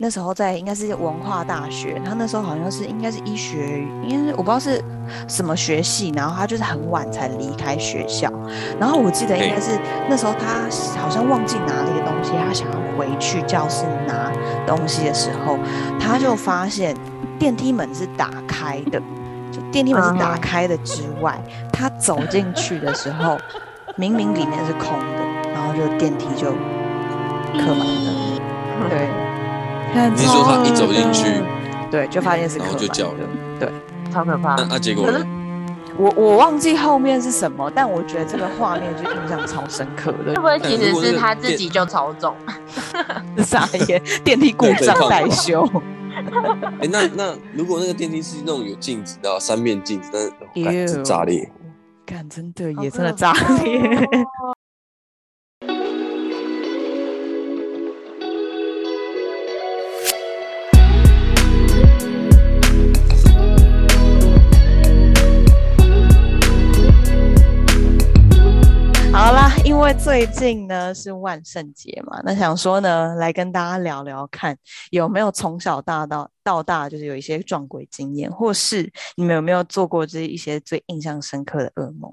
那时候在应该是文化大学，他那时候好像是应该是医学，应该是我不知道是什么学系，然后他就是很晚才离开学校，然后我记得应该是那时候他好像忘记拿了一个东西，他想要回去教室拿东西的时候，他就发现电梯门是打开的，就电梯门是打开的之外，他走进去的时候，明明里面是空的，然后就电梯就客满了，对。你说他一走进去，对，就发现是，然后就叫了，对，超可怕。那结果呢？我我忘记后面是什么，但我觉得这个画面就印象超深刻的。会不会其实是他自己就超重？傻眼，电梯故障待修。哎，那那如果那个电梯是那种有镜子的三面镜子，但是炸裂，干真的也真的炸裂。最近呢是万圣节嘛，那想说呢，来跟大家聊聊看，有没有从小大到到大，就是有一些撞鬼经验，或是你们有没有做过这一些最印象深刻的噩梦？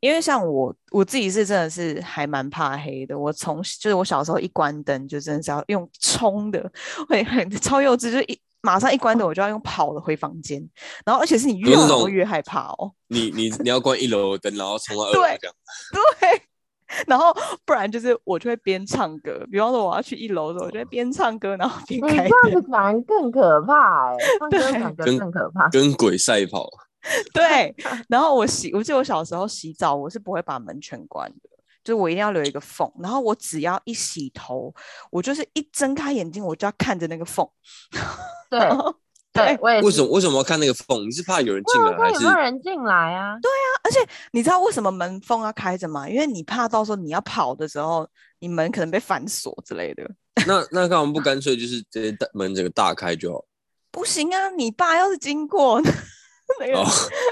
因为像我我自己是真的是还蛮怕黑的，我从就是我小时候一关灯就真的是要用冲的，会很超幼稚，就一。马上一关灯，我就要用跑的回房间，然后而且是你越跑越害怕哦。你你你要关一楼的灯，然后冲到 二楼这样。对，然后不然就是我就会边唱歌，比方说我要去一楼的时候，我就会边唱歌然后边开。这样子反而更可怕哎，对，感觉更可怕，跟鬼赛跑。对，然后我洗，我记得我小时候洗澡，我是不会把门全关的。就是我一定要留一个缝，然后我只要一洗头，我就是一睁开眼睛，我就要看着那个缝。对对，为什么为什么要看那个缝？你是怕有人进来，还是有人进来啊？对啊，而且你知道为什么门缝要开着吗？因为你怕到时候你要跑的时候，你门可能被反锁之类的。那那干嘛不干脆就是直接门整个大开就好？不行啊，你爸要是经过。哦，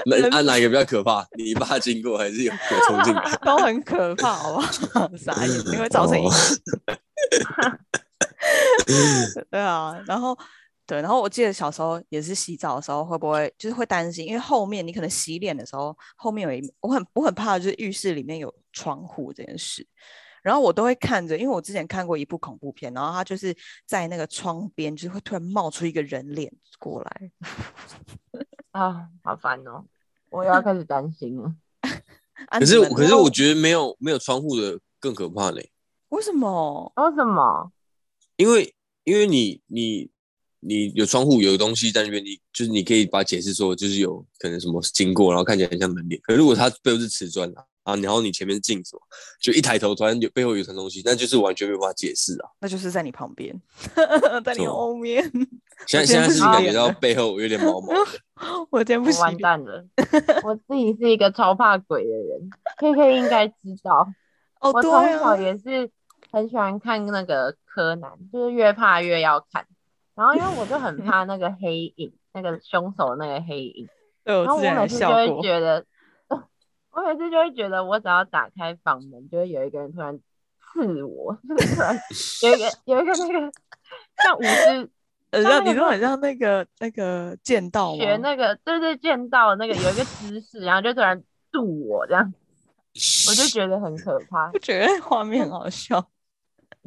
那按哪一个比较可怕？你爸经过还是有有冲进来？都很可怕，好不好？傻眼，因为造成影响。对啊，然后对，然后我记得小时候也是洗澡的时候，会不会就是会担心？因为后面你可能洗脸的时候，后面有一我很我很怕，就是浴室里面有窗户这件事。然后我都会看着，因为我之前看过一部恐怖片，然后他就是在那个窗边，就是会突然冒出一个人脸过来。啊，好烦哦！我要开始担心了。可是，可是我觉得没有没有窗户的更可怕嘞。为什么？为什么？因为因为你你你有窗户，有东西在那边，你就是你可以把解释说，就是有可能什么经过，然后看起来很像门脸。可如果它背后是瓷砖啊。啊，然后你前面是镜子嘛，就一抬头，突然有背后有层东西，那就是完全没有办法解释啊。那就是在你旁边，在你后面。现在现在是感觉到背后有点毛毛的。我今天不完蛋了，我自己是一个超怕鬼的人，K K 应该知道。哦，我从小也是很喜欢看那个柯南，就是越怕越要看。然后因为我就很 怕那个黑影，那个凶手那个黑影。然后 我每次就会觉得。我每次就会觉得，我只要打开房门，就会有一个人突然刺我，突然有一个有一个那个像武士，像你说很像那个那个剑道学那个对对剑道那个有一个姿势，然后就突然渡我这样，我就觉得很可怕，我觉得画面很好笑。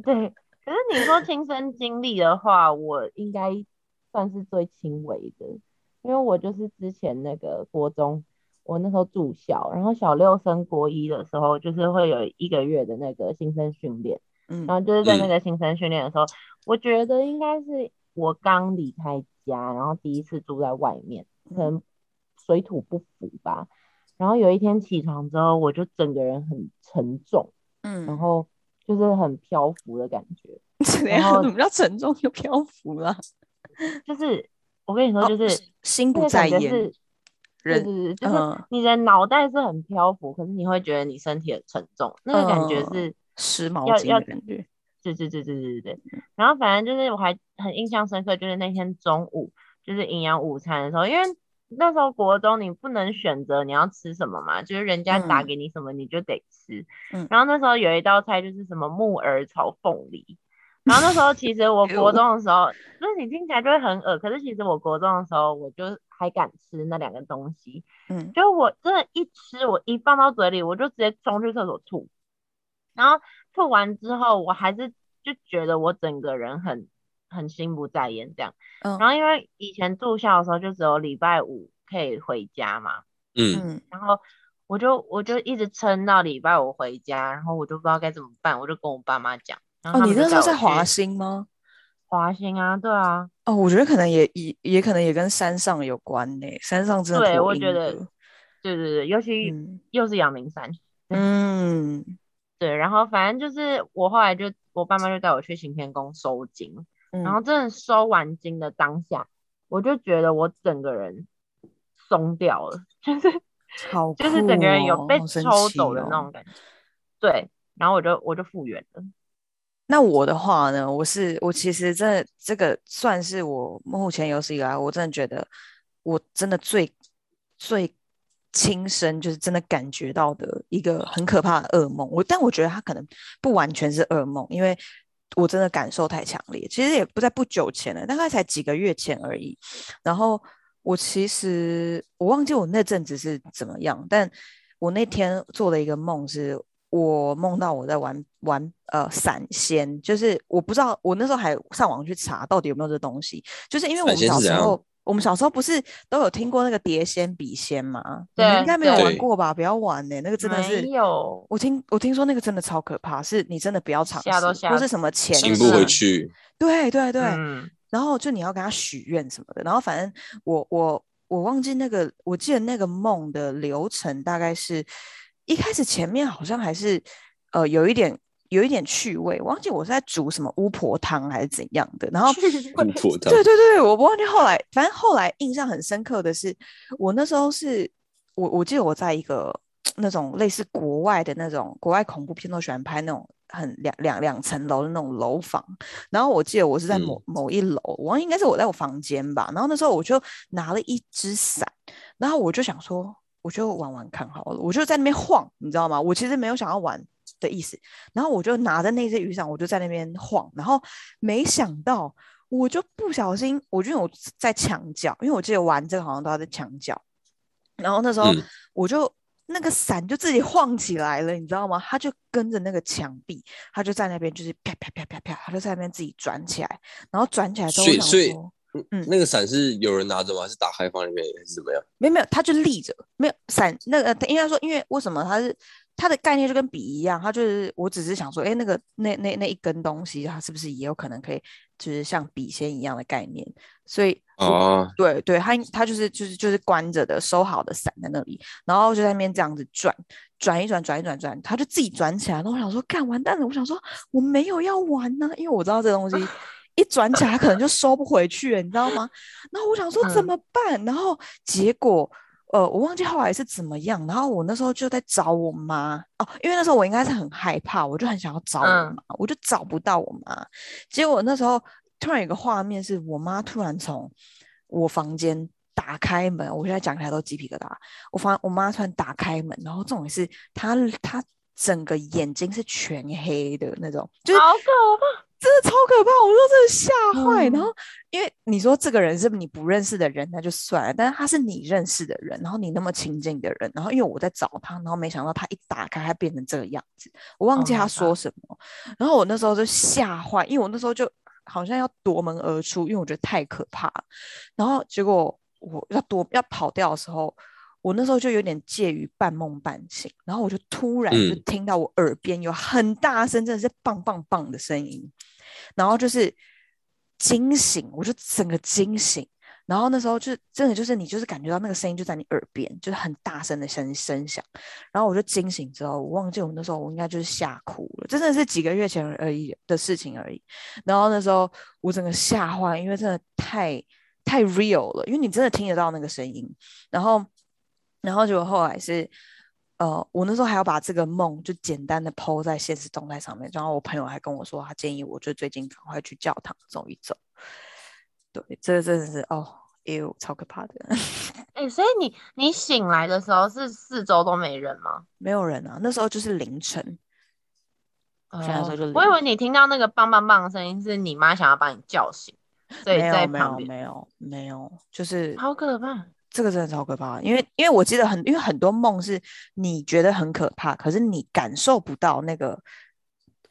对，可是你说亲身经历的话，我应该算是最轻微的，因为我就是之前那个国中。我那时候住校，然后小六升国一的时候，就是会有一个月的那个新生训练，嗯，然后就是在那个新生训练的时候，我觉得应该是我刚离开家，然后第一次住在外面，可能水土不服吧。然后有一天起床之后，我就整个人很沉重，嗯，然后就是很漂浮的感觉。怎样怎么叫沉重又漂浮了？就是我跟你说，就是心不在焉。对对对，就是你的脑袋是很漂浮，可是你会觉得你身体很沉重，那个感觉是湿毛巾的感觉。对对对对对对对。然后反正就是我还很印象深刻，就是那天中午就是营养午餐的时候，因为那时候国中你不能选择你要吃什么嘛，就是人家打给你什么你就得吃。嗯。然后那时候有一道菜就是什么木耳炒凤梨，然后那时候 其实我国中的时候，就是你听起来就会很恶，可是其实我国中的时候，我就还敢吃那两个东西。嗯，就我真的，一吃我一放到嘴里，我就直接冲去厕所吐。然后吐完之后，我还是就觉得我整个人很很心不在焉这样。嗯。然后因为以前住校的时候，就只有礼拜五可以回家嘛，嗯，嗯，然后我就我就一直撑到礼拜五回家，然后我就不知道该怎么办，我就跟我爸妈讲。然后哦，你那时候在华去兴吗？华兴啊，对啊，哦，我觉得可能也也也可能也跟山上有关呢，山上真的对，我觉得，对对对，尤其嗯。又是阳明山，嗯。对，然后反正就是我后来就我爸妈就带我去行天宫收金，嗯，然后真的收完金的当下，我就觉得我整个人松掉了，就是好就是整个人有被抽走的那哦种感觉，对，然后我就我就复原了，那我的话呢，我是我其实真的这个算是我目前有史以来，我真的觉得我真的最最亲身就是真的感觉到的一个很可怕的噩梦。我但我觉得它可能不完全是噩梦，因为我真的感受太强烈。其实也不在不久前了，大概才几个月前而已。然后我其实我忘记我那阵子是怎么样，但我那天做了一个梦是。我梦到我在玩玩呃闪仙，就是我不知道，我那时候还上网去查到底有没有这东西，就是因为我小时候，我们小时候不是都有听过那个碟仙笔仙吗？对应该没有玩过吧？不要玩呢、那个真的是没有，我听我听说那个真的超可怕，是你真的不要尝试吓都，吓或是什么钱醒不回去，对对对，嗯，然后就你要跟他许愿什么的，然后反正我我我忘记那个，我记得那个梦的流程大概是一开始前面好像还是呃有一点有一点趣味，我忘记我是在煮什么巫婆汤还是怎样的，然后 巫婆汤。对对对，我忘记后来，反正后来印象很深刻的是，我那时候是我我记得我在一个那种类似国外的那种国外恐怖片都喜欢拍那种很两两两层楼的那种楼房，然后我记得我是在某、某一楼，我应该是我在我房间吧，然后那时候我就拿了一只伞，然后我就想说，我就玩玩看好了，我就在那边晃，你知道吗？我其实没有想要玩的意思，然后我就拿着那只雨伞，我就在那边晃，然后没想到我就不小心，我就有在墙角，因为我记得玩这个好像都要在墙角，然后那时候嗯我就、那个伞就自己晃起来了，你知道吗？它就跟着那个墙壁，它就在那边就是啪啪啪啪啪，它就在那边自己转起来，然后转起来之后所以所以说。嗯那个伞是有人拿着吗？还是打开放里面还是怎么样？没有没有，它就立着，没有伞那个，应该说，因为为什么它是它的概念就跟笔一样，它就是我只是想说，哎，那个那那那一根东西，它是不是也有可能可以就是像笔仙一样的概念？所以哦，对对，它应它就是就是就是关着的，收好的伞在那里，然后就在那边这样子转转一转转一转转，它就自己转起来。然后我想说，干完蛋了！我想说我没有要玩呢、因为我知道这东西 一转起来，它可能就收不回去了，你知道吗？然后我想说怎嗯么办？然后结果。呃，我忘记后来是怎么样，然后我那时候就在找我妈哦，因为那时候我应该是很害怕，我就很想要找我嗯妈，我就找不到我妈。结果那时候突然有个画面是我妈突然从我房间打开门，我现在讲起来都鸡皮疙瘩。我房我妈突然打开门，然后重点是她她整个眼睛是全黑的那种，就是好可怕，真的超可怕，我说真的吓坏。然嗯后因为你说这个人是你不认识的人，那就算了，但是他是你认识的人，然后你那么亲近的人，然后因为我在找他，然后没想到他一打开，他变成这个样子，我忘 Oh 记他说什么。然后我那时候就吓坏，因为我那时候就好像要夺门而出，因为我觉得太可怕了。然后结果我要躲要跑掉的时候，我那时候就有点介于半梦半醒，然后我就突然就嗯听到我耳边有很大声，真的是棒棒棒的声音，然后就是惊醒，我就整个惊醒。然后那时候就真的就是你就是感觉到那个声音就在你耳边，就是很大声的声声响。然后我就惊醒之后，我忘记我那时候我应该就是吓哭了，真的是几个月前而已的事情而已。然后那时候我整个吓坏，因为真的太太 real 了，因为你真的听得到那个声音。然后，然后结果后来是，呃，我那时候还要把这个梦就简单的抛在现实动态上面，然后我朋友还跟我说，他建议我就最近赶快去教堂走一走。对，这真的是哦，哎呦，超可怕的，哎、所以你你醒来的时候是四周都没人吗？没有人啊，那时候就是凌晨。哦我以为你听到那个棒棒棒的声音是你妈想要把你叫醒，所以没有没有在旁边，没有没有，就是好可怕。这个真的超可怕，因为因为我记得很，因为很多梦是你觉得很可怕，可是你感受不到那个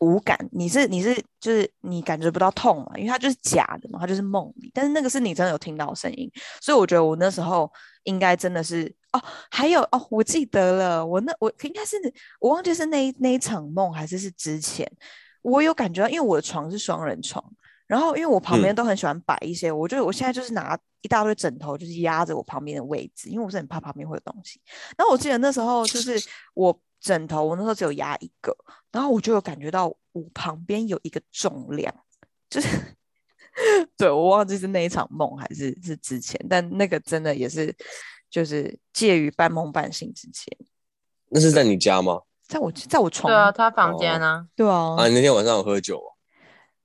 无感，你是你是就是你感觉不到痛嘛，因为它就是假的嘛，它就是梦里，但是那个是你真的有听到声音，所以我觉得我那时候应该真的是哦，还有哦，我记得了，我那我应该是我忘记是那一那一场梦还是是之前，我有感觉到，因为我的床是双人床。然后，因为我旁边嗯都很喜欢摆一些，我就我现在就是拿一大堆枕头，就是压着我旁边的位置，因为我是很怕旁边会有东西。然后我记得那时候就 是我枕头，我那时候只有压一个，然后我就有感觉到我旁边有一个重量，就是 对我忘记是那一场梦还是是之前，但那个真的也是就是介于半梦半醒之间，那是在你家吗？在我在我床对啊，他房间哦啊，对啊啊，你那天晚上有喝酒哦？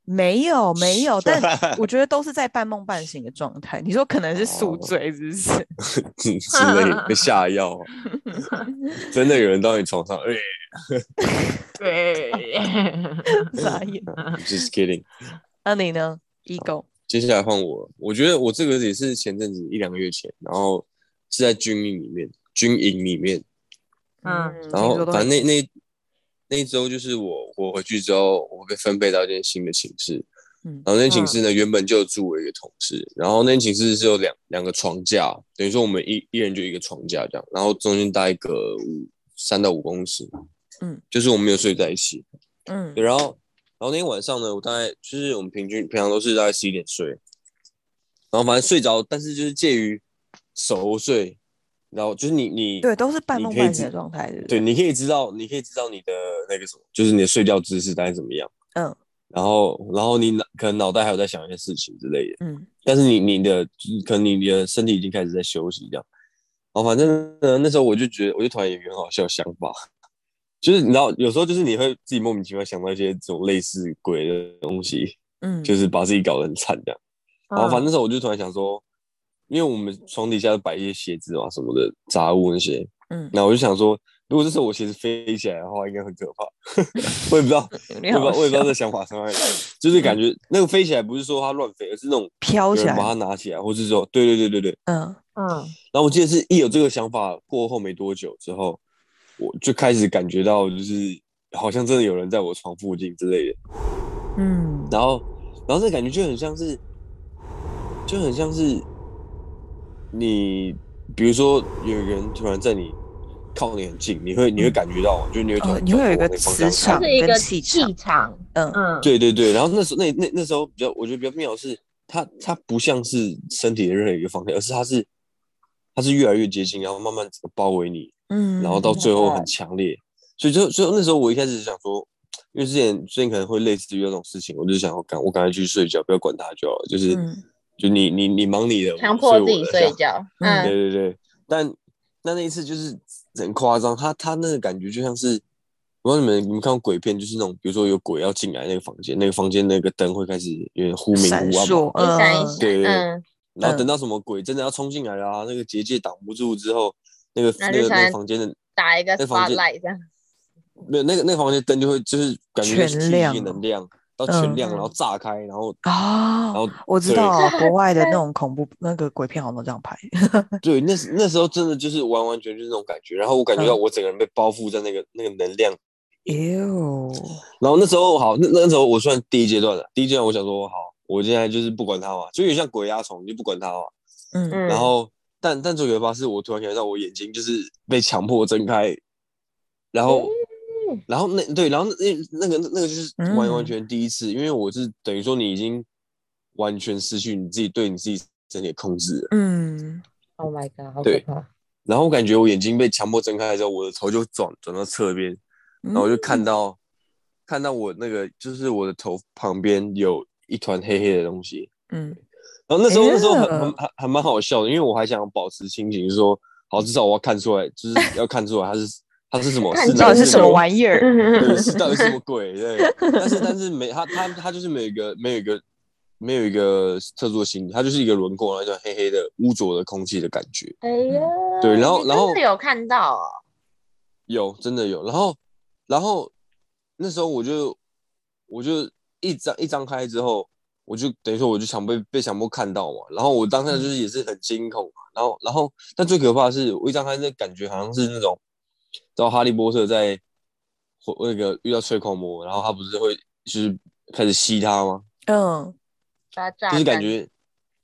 没有没有，但我觉得都是在半梦半醒的状态。你说可能是宿哦醉，是不是？之类的被下药，哦 真的有人到你床上？哎、对，傻眼。just kidding。那你呢？ego 接下来换我，我觉得我这个也是前阵子一两个月前，然后是在军营里面，军营里面，嗯然后反正那那那一周就是我我回去之后，我被分配到一间新的寝室，嗯然后那间寝室呢原本就住我一个同事，然后那间寝室是有两两个床架，等于说我们一一人就一个床架这样，然后中间搭一个五三到五公尺，嗯，就是我们没有睡在一起，嗯。对，然后然后那天晚上呢，我大概就是我们平均平常都是大概十一点睡，然后反正睡着，但是就是介于熟睡，然后就是你你对，都是半梦半醒的状态，对？你可以知道，你可以知道你的那个什么，就是你的睡觉姿势大概怎么样，嗯。然后然后你脑可能脑袋还有在想一些事情之类的，嗯。但是你你的可能你的身体已经开始在休息这样，哦，反正呢那时候我就觉得，我就突然有一个很好笑的想法，就是你知道有时候就是你会自己莫名其妙想到一些这种类似鬼的东西，嗯，就是把自己搞得很惨这样。然后反正时候我就突然想说，因为我们床底下摆一些鞋子啊什么的杂物那些，嗯，那我就想说，如果这时候我鞋子飞起来的话，应该很可怕。我也不知道，我有点好也不知道，我也不知道这想法从哪里来，就是感觉那个飞起来不是说它乱飞，而是那种飘起来把它，拿起来，或是说，对对对对对。嗯嗯，然后我记得是一有这个想法过后没多久之后，我就开始感觉到就是好像真的有人在我床附近之类的。嗯然后，然后这感觉就很像是，就很像是你，比如说有一个人突然在你靠你很近，你会你会感觉到，就是你会突哦然你会有一个磁场是一个跟气场。气场，嗯。嗯，对对对，然后那时候那那那时候比较，我觉得比较妙的是，它它不像是身体的任何一个方向，而是它是它是越来越接近，然后慢慢包围你，嗯，然后到最后很嗯强烈，所以就所以那时候我一开始想说，因为之前之前可能会类似于那种事情，我就想我赶我赶快去睡觉，不要管它就好了，就是、嗯就你你你忙你的，我强迫自己睡觉，嗯嗯，对对对，但那那一次就是很夸张，他他那个感觉就像是，我不知道你们你们看过鬼片，就是那种比如说有鬼要进来那个房间，那个房间那个灯会开始有点忽明忽暗闪一嗯。闪，对对对嗯，然后等到什么鬼真的要冲进来啦、那个结界挡不住之后，那个那个那个房间的打一个那房间 spotlight 这样，没有那个那个房间灯就会就是感觉全是亮哦一能量到全嗯亮，然后炸开，然后啊然，后我知道。啊国外的那 种恐怖那个鬼片好像都这样拍，对，那时那时候真的就是完完全全就是那种感觉，然后我感觉到嗯。我整个人被包覆在那个那个能量。哟，然后那时候好，那那时候我算第一阶段了。第一阶段我想说，好，我现在就是不管它嘛，就有点像鬼压床，你就不管它嘛。嗯。嗯，然后，但但最可怕是我突然感觉到我眼睛就是被强迫睁开，然后，嗯。然后那对，然后那那个那个就是完嗯。完全第一次，因为我是等于说你已经完全失去你自己对你自己身体的控制了。嗯。Oh my god，好可对怕，然后我感觉我眼睛被强迫睁开的时候，我的头就转转到侧边，然后我就嗯。看到、看到我那个就是我的头旁边有一团黑黑的东西，嗯然后那时候、那时候很很还还蛮好笑的，因为我还想保持清醒，就是说好至少我要看出来，就是要看出来它是它是什么，看是到底是什么玩意儿？对，是到底什么鬼？对，但是但是没它它它就是没有一个没有一个没有一个特殊的形体，它就是一个轮廓，然后就黑黑的污浊的空气的感觉。哎呀，对然后然后真的有看到哦，有，真的有。然后，然后那时候我就我就一张一张开之后，我就等于说我就想被被强迫看到嘛，然后我当下就是也是很惊恐嘛，然后然后但最可怕的是我一张开那感觉好像是那种，知道哈利波特在那个遇到吹狂魔，然后他不是会就是开始吸他吗？嗯，把它榨就是感觉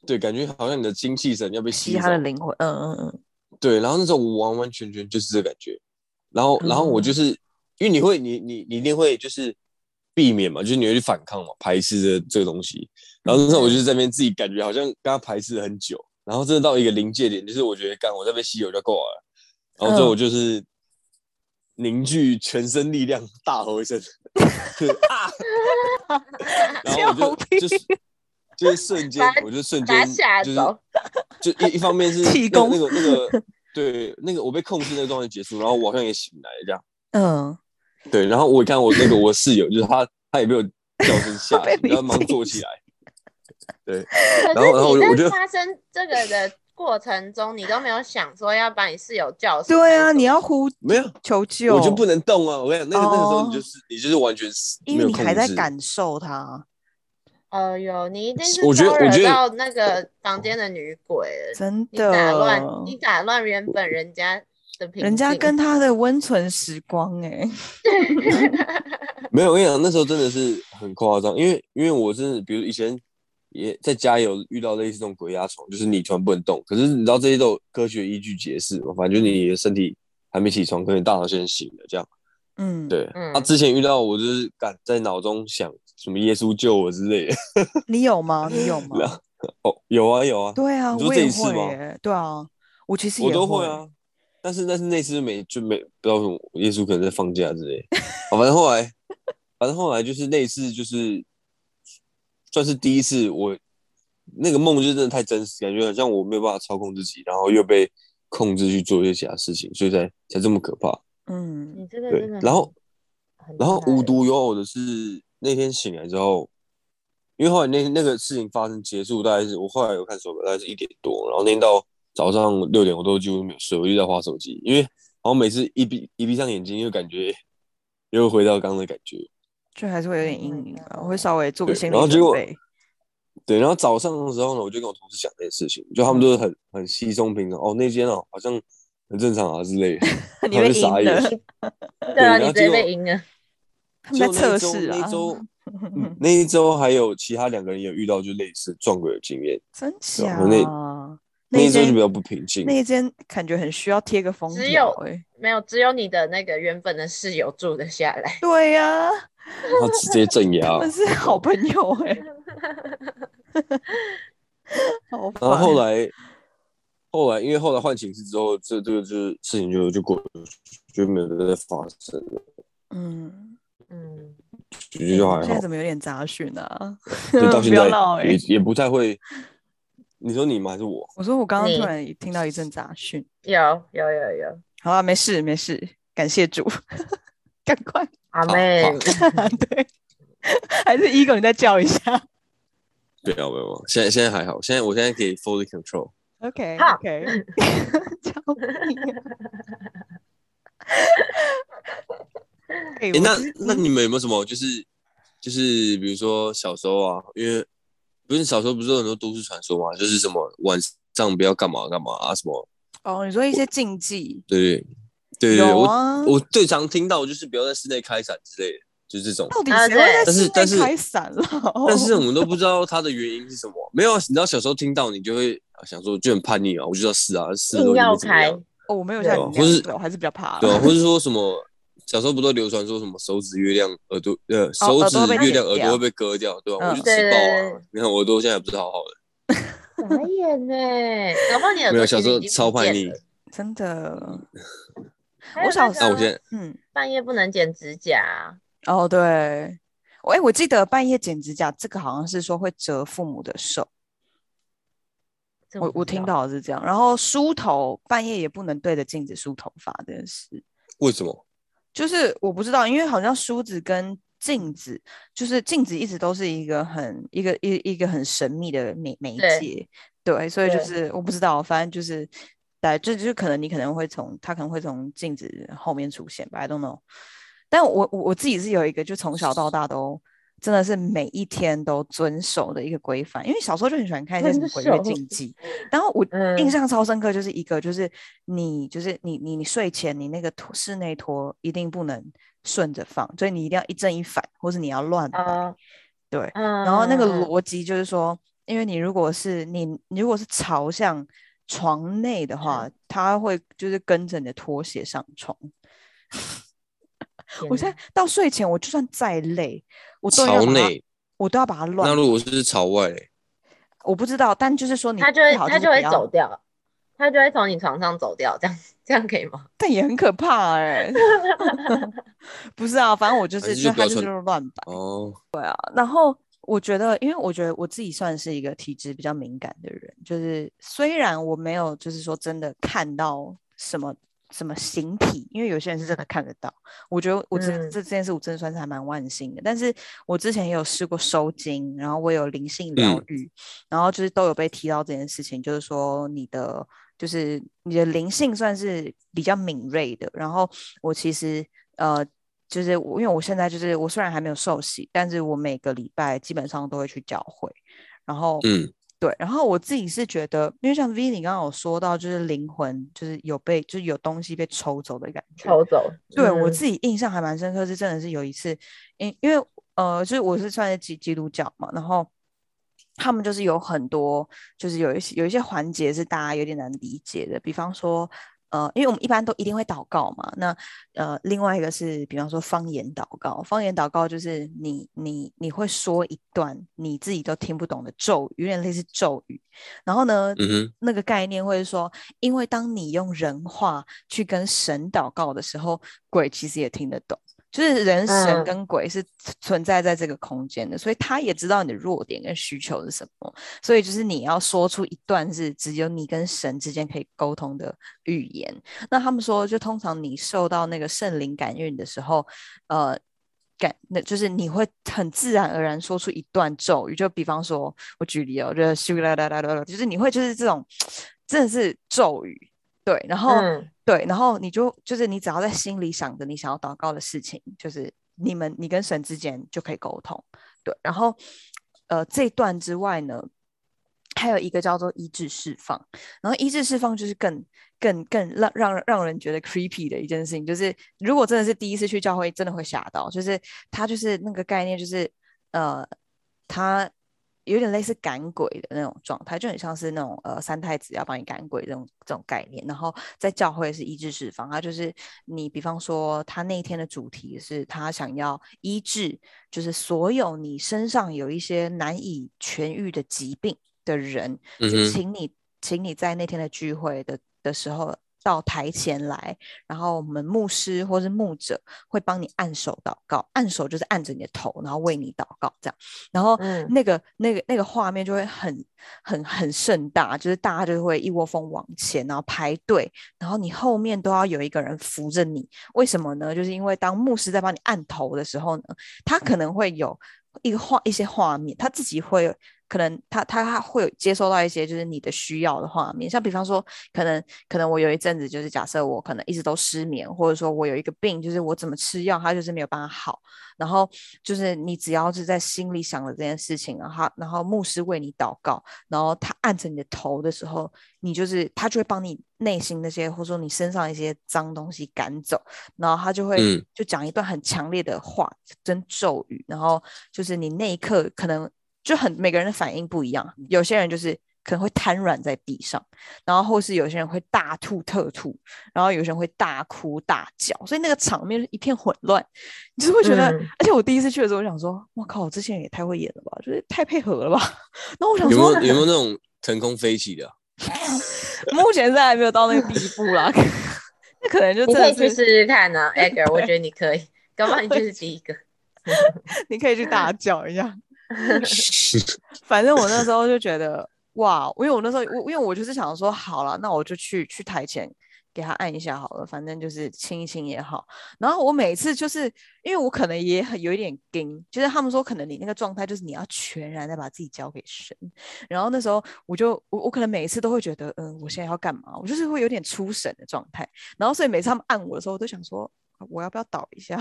对，感觉好像你的精气神要被吸吸他的灵魂，嗯嗯嗯，对，然后那时候我完完全全就是这感觉，然后然后我就是、因为你会你你你一定会就是避免嘛，就是你会去反抗嘛，排斥这这个东西。然后那时候我就是在那边自己感觉好像跟他排斥了很久，然后真的到一个临界点，就是我觉得干我在被吸我就够了，然后最后我就是凝聚全身力量，大吼一声，就是啊，然后我就就是就是瞬间，我就瞬间就是就一一方面是 气功那个那个那个对那个我被控制那个状态结束，然后我好像也醒来了这样。嗯，对，然后我看我那个我室友，就是他，他也没有叫声吓 然后忙坐起来。对，然后然后我就发生这个的过程中，你都没有想说要把你室友叫醒？对啊，你要要呼没有，求救，我就不能动啊！我跟你讲，那个那个时候哦你就是你就是完全是因为你。还在感受它，呃有，你一定是我觉得招我觉得惹到那个房间的女鬼了，真你打乱，你打乱原本人家的平，人家跟他的温存时光，哎，没有，我跟你讲，那时候真的是很夸张，因为因为我是，比如以前也在家有遇到类似这种鬼压床，就是你突然不能动，可是你知道这些都有科学依据解释嘛？反正就是你的身体还没起床，可能大脑先醒了这样。嗯，对，嗯他、之前遇到我就是敢在脑中想什么耶稣救我之类的。你有吗？你有吗？哦，有啊有啊，对啊，你说我也会这一次吗耶，对啊，我其实我也都会啊。但是但是那次就没就没不知道为什么耶稣可能在放假之类反正后来反正后来就是那次就是算是第一次我那个梦就真的太真实，感觉好像我没有办法操控自己，然后又被控制去做一些其他事情，所以才才这么可怕。嗯，你这个对真的，然后然后无独有偶的是，那天醒来之后，因为后来那那个事情发生结束，大概是我后来有看手表，大概是一点多，然后那天到早上六点，我都几乎没有睡，我就在划手机，因为然后每次一闭一闭上眼睛，又感觉又回到刚刚的感觉。就还是会有点阴影啊，我会稍微做对个心理然后结果准备。对，然后早上的时候呢，我就跟我同事讲这件事情，就他们都是很很稀松平常，哦，那间哦好像很正常啊之类的，你被他们就傻阴了眼。对啊，你直接被赢了，他们在就那一周测试啊那一，周嗯那一周还有其他两个人有遇到就类似撞鬼的经验，真对假？啊那那一周就比较不平静。那一间感觉很需要贴个封只条有哎。没有，只有你的那个原本的室友住得下来。对呀，他直接镇压他。们是好朋友哎。好然后后来，后来因为后来换寝室之后，这这个就是事情就就过去，就没有再发生了，嗯，嗯，就就还好现在。怎么有点杂讯啊？不就到现在要闹哎也！也不太会。你说你吗？还是我？我说我刚刚突你然听到一阵杂讯。有有有有，好啊，没事没事，感谢主，赶快。好阿妹，对，还是 ego 你再叫一下。没有没有，现在现在还好，现在我现在可以 fully control。OK 好。OK，救命啊！哎、哎、那那你们有没有什么就是就是比如说小时候啊，因为不是小时候不是有很多都市传说嘛，就是什么晚上不要干嘛干嘛啊什么，哦，你说一些禁忌，对对对对对，我有啊，我最常听到就是不要在室内开伞之类的，就是这种。到底啊谁会在对室内但是但是开伞了？但是我们都不知道它的原因是什么。没有啊，你知道小时候听到你就会想说就很叛逆啊，我就要试啊，试了硬要都没怎么开，哦，我没有对像你或我还是比较怕。对啊，或是说什么小时候不都流传说什么手指月亮耳朵呃手指月亮耳朵会被割掉，对吧？嗯我就吃爆啊对！你看我耳朵现在不是好好的，傻眼呢，搞不好你没有小时候超叛逆。真的，我小那个那我先嗯，半夜不能剪指甲啊，哦，对，我哎，我记得半夜剪指甲，这个好像是说会折父母的手，我我听到的是这样。然后梳头，半夜也不能对着镜子梳头发这件事。为什么？就是我不知道，因为好像梳子跟镜子，就是镜子一直都是一个很一个一一个很神秘的媒媒介，对，所以就是我不知道，反正就是，对，就就可能你可能会从他可能会从镜子后面出现吧，I don't know。但我我我自己是有一个，就从小到大都真的是每一天都遵守的一个规范。因为小时候就很喜欢看一些什么鬼月禁忌，然后我印象超深刻，就是一个就是你就是你你你睡前你那个拖室内拖一定不能顺着放，所以你一定要一正一反，或是你要乱摆。对，然后那个逻辑就是说，因为你如果是你你如果是朝向床内的话，它会就是跟着你的拖鞋上床。我现在到睡前，我就算再累，我都朝内，我都要把它乱。那如果是朝外，我不知道，但就是说你，他就会他就会走掉，他就会从你床上走掉，这样这样可以吗？但也很可怕哎。不是啊，反正我就是就他就是乱摆哦。对啊，然后我觉得，因为我觉得我自己算是一个体质比较敏感的人，就是虽然我没有就是说真的看到什么。什么形体？因为有些人是真的看得到。我觉得我这这这件事，我真的算是还蛮万幸的。但是我之前也有试过收精，然后我有灵性疗愈，然后就是都有被提到这件事情，就是说你的就是你的灵性算是比较敏锐的。然后我其实呃，就是我因为我现在就是我虽然还没有受洗，但是我每个礼拜基本上都会去教会，然后嗯。对，然后我自己是觉得，因为像 V 你刚刚有说到，就是灵魂就是有被，就是有东西被抽走的感觉。抽走。对我自己印象还蛮深刻，是真的是有一次，因因为呃，就是我是算是基基督教嘛，然后他们就是有很多，就是有一些有一些环节是大家有点难理解的，比方说。呃，因为我们一般都一定会祷告嘛。那呃，另外一个是，比方说方言祷告。方言祷告就是你你你会说一段你自己都听不懂的咒语，有点类似咒语。然后呢，那个概念会说，因为当你用人话去跟神祷告的时候，鬼其实也听得懂。就是人神跟鬼是存在在这个空间的，所以他也知道你的弱点跟需求是什么，所以就是你要说出一段是只有你跟神之间可以沟通的语言。那他们说，就通常你受到那个圣灵感应的时候，呃，感那就是你会很自然而然说出一段咒语，就比方说，我举例哦，就是咻啦啦啦啦，就是你会就是这种真的是咒语。对，然后对，然后你就就是你只要在心里想着你想要祷告的事情，就是你们你跟神之间就可以沟通。对，然后呃这段之外呢，还有一个叫做医治释放，然后医治释放就是更更更让让让人觉得 creepy 的一件事情，就是如果真的是第一次去教会，真的会吓到，就是他就是那个概念，就是呃他。有点类似赶鬼的那种状态，就很像是那种呃三太子要帮你赶鬼这种这种概念。然后在教会是医治释放，他就是你比方说他那一天的主题是他想要医治，就是所有你身上有一些难以痊愈的疾病的人，就请你请你在那天的聚会的的时候。到台前来，然后我们牧师或是牧者会帮你按手祷告，按手就是按着你的头，然后为你祷告这样。然后那个那个那个画面就会很很很盛大，就是大家就会一窝蜂往前，然后排队，然后你后面都要有一个人扶着你。为什么呢？就是因为当牧师在帮你按头的时候呢，他可能会有一个画一些画面，他自己会。可能他他他会有接收到一些就是你的需要的画面，像比方说，可能可能我有一阵子就是假设我可能一直都失眠，或者说我有一个病，就是我怎么吃药他就是没有办法好，然后就是你只要是在心里想了这件事情，然后然后牧师为你祷告，然后他按着你的头的时候，你就是他就会帮你内心那些或者说你身上一些脏东西赶走，然后他就会就讲一段很强烈的话，真咒语，然后就是你那一刻可能。就很每个人的反应不一样，有些人就是可能会瘫软在地上，然后或是有些人会大吐特吐，然后有些人会大哭大叫，所以那个场面一片混乱，你就会觉得，而且我第一次去的时候，我想说，我靠，这些人也太会演了吧，就是太配合了吧。那我想说，有没有有没有那种腾空飞起的？目前在还没有到那个地步啦，那可能就你可以去试试看呢，Edgar，我觉得你可以，搞不好你就是第一个，你可以去大叫一下。反正我那时候就觉得哇，因为我那时候我因为我就是想说好了，那我就去去台前给他按一下好了，反正就是亲一亲也好。然后我每次就是因为我可能也很有一点惊，就是他们说可能你那个状态就是你要全然的把自己交给神。然后那时候我就我我可能每一次都会觉得嗯，我现在要干嘛？我就是会有点出神的状态。然后所以每次他们按我的时候，我都想说我要不要倒一下？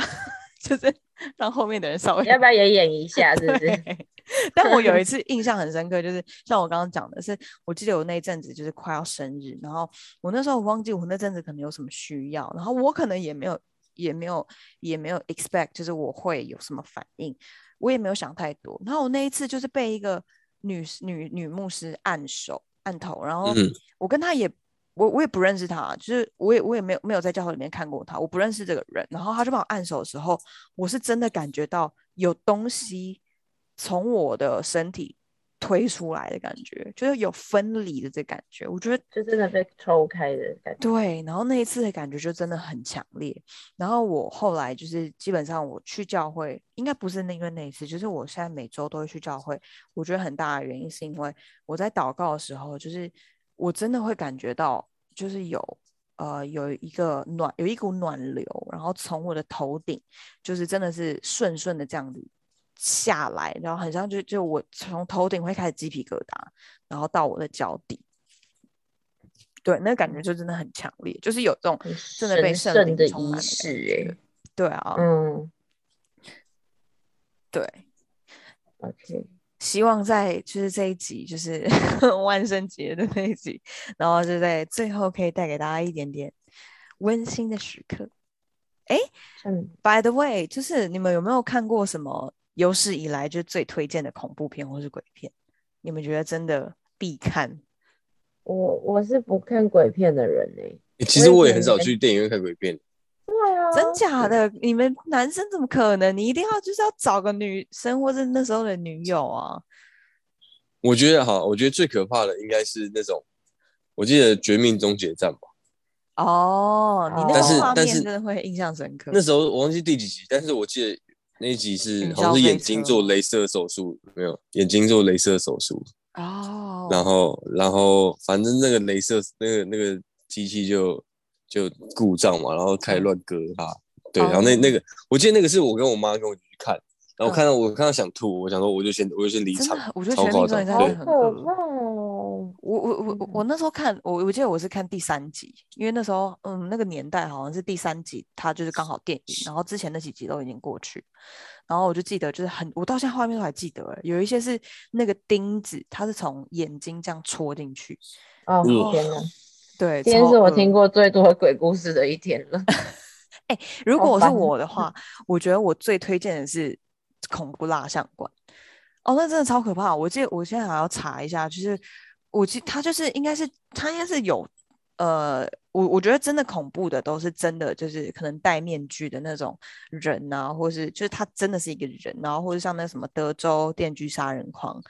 就是 让后面的人稍微要不要也演一下？是不是？但我有一 次印象很深刻，就是像我刚刚讲的是，我记得我那一阵子就是快要生日，然后我那时候我忘记我那阵子可能有什么需要，然后我可能也没有也没有也没有 expect，就是我会有什么反应，我也没有想太多。然后我那一次就是被一个女女女牧师按手按头，然后嗯我跟她也我我也不认识他，就是我也我也没有没有在教会里面看过他，我不认识这个人。然后他就帮我按手的时候，我是真的感觉到有东西从我的身体推出来的感觉，就是有分离的这感觉。我觉得就真的被抽开的感觉。对，然后那一次的感觉就真的很强烈。然后我后来就是基本上我去教会，应该不是那因为那一次，就是我现在每周都会去教会。我觉得很大的原因是因为我在祷告的时候，就是我真的会感觉到，就是有呃有一个暖，有一股暖流，然后从我的头顶，就是真的是顺顺的这样子下来，然后很像就就我从头顶会开始鸡皮疙瘩，然后到我的脚底。对，那个感觉就真的很强烈，就是有这种真的被神圣圣的仪灵充满的式。对啊，嗯对，，OK，希望在就是这一集，就是 万圣节的那一集，然后就在最后可以带给大家一点点温馨的时刻。嗯，By the way，就是你们有没有看过什么有史以来就最推荐的恐怖片或是鬼片？你们觉得真的必看？我我是不看鬼片的人哎。欸其实我也很少去电影院看鬼片，对啊，真假的？你们男生怎么可能？你一定要就是要找个女生或者那时候的女友啊？我觉得哈，我觉得最可怕的应该是那种，我记得《绝命终结战》吧，哦，你那但个画面真的会印象深刻。那时候我忘记第几集，但是我记得那一集是好像是眼睛做镭射手术，没有眼睛做镭射手术，哦，然后然后反正那个镭射那个那个机器就就故障嘛，然后开始乱割它，对，然后那哦那个我记得那个是我跟我妈跟我去看，然后看到我看到想吐，我想说我就先我就先离场真的，我觉得超绝命夸张，对终结战真的很好可怕哦。我我我我我那时候看，我我记得我是看第三集，因为那时候嗯那个年代好像是第三集，它就是刚好电影，然后之前那几集都已经过去，然后我就记得就是很，我到现在画面都还记得欸，有一些是那个钉子，它是从眼睛这样戳进去，哦嗯天哪！对，今天是我听过最多鬼故事的一天了。如果我是我的话，我觉得我最推荐的是恐怖蜡像馆。哦，那真的超可怕！我记得我现在还要查一下，就是我记他就是应该是他应该是有呃，我我觉得真的恐怖的都是真的，就是可能戴面具的那种人啊，或是就是他真的是一个人，然后或者像那什么德州电锯杀人狂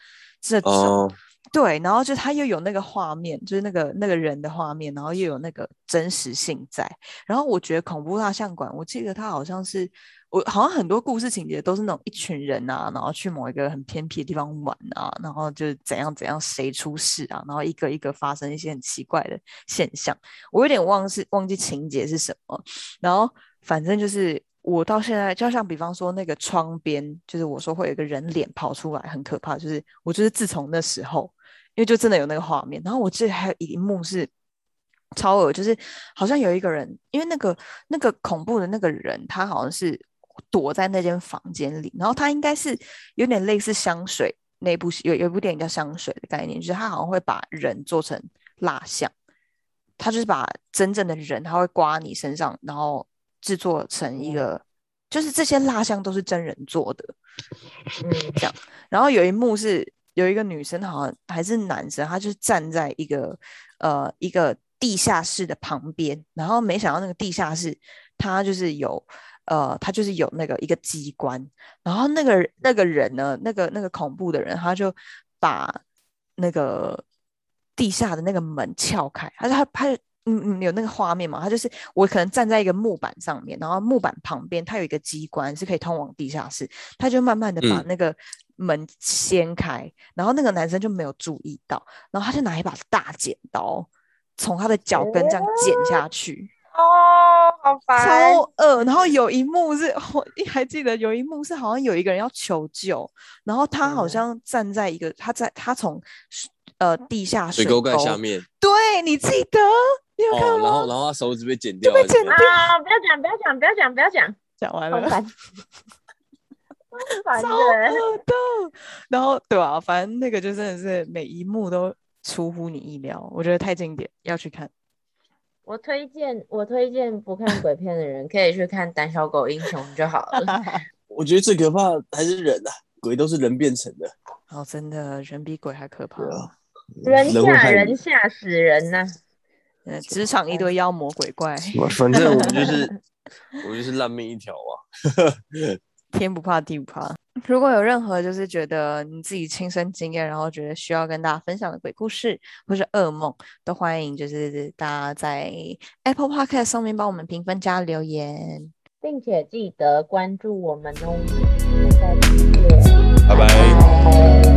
这种。哦，对，然后就他又有那个画面，就是那个那个人的画面，然后又有那个真实性在。然后我觉得恐怖蜡像馆，我记得他好像是我好像很多故事情节都是那种一群人啊，然后去某一个很偏僻的地方玩啊，然后就是怎样怎样谁出事啊，然后一个一个发生一些很奇怪的现象。我有有点忘是忘记情节是什么，然后反正就是。我到现在，就像比方说那个窗边，就是我说会有一个人脸跑出来，很可怕。就是我就是自从那时候，因为就真的有那个画面。然后我记得还有一幕是超恶，就是好像有一个人，因为那个那个恐怖的那个人，他好像是躲在那间房间里，然后他应该是有点类似香水那部戏有有一部电影叫《香水》的概念，就是他好像会把人做成蜡像，他就是把真正的人，他会刮你身上，然后制作成一个，就是这些蜡像都是真人做的，嗯，然后有一幕是有一个女生，好像还是男生，他就是站在一个呃一个地下室的旁边，然后没想到那个地下室他就是有呃他就是有那个一个机关，然后那个那个人呢，那个那个恐怖的人，他就把那个地下的那个门撬开，他就他他就。嗯嗯，有那个画面嘛？他就是我可能站在一个木板上面，然后木板旁边它有一个机关是可以通往地下室，他就慢慢的把嗯那个门掀开，然后那个男生就没有注意到，然后他就拿一把大剪刀从他的脚跟这样剪下去，哦，好烦。超恶。然后有一幕是我还记得有一幕是好像有一个人要求救，然后他好嗯像站在一个他在他从呃地下水沟沟盖下，面对你记得你有看哦，然后然后他手指被剪掉，被剪还是怎么样啊！不要讲，不要讲，不要讲，不要讲。讲完了。超烦超的。恶的。然后对啊，反正那个就真的是每一幕都出乎你意料，我觉得太经典，要去看。我推荐，我推荐不看鬼片的人可以去看《胆小狗英雄》就好了。我觉得最可怕的还是人啊，鬼都是人变成的。哦，真的人比鬼还可怕。啊人吓人吓死人呐、呃，职场一堆妖魔鬼怪，反正我们就是 我就是烂命一条啊。天不怕地不怕。如果有任何就是觉得你自己亲身经验，然后觉得需要跟大家分享的鬼故事或是噩梦，都欢迎就是大家在 Apple Podcast 上面帮我们评分加留言。并且记得关注我们哦。我们下次见，拜拜。拜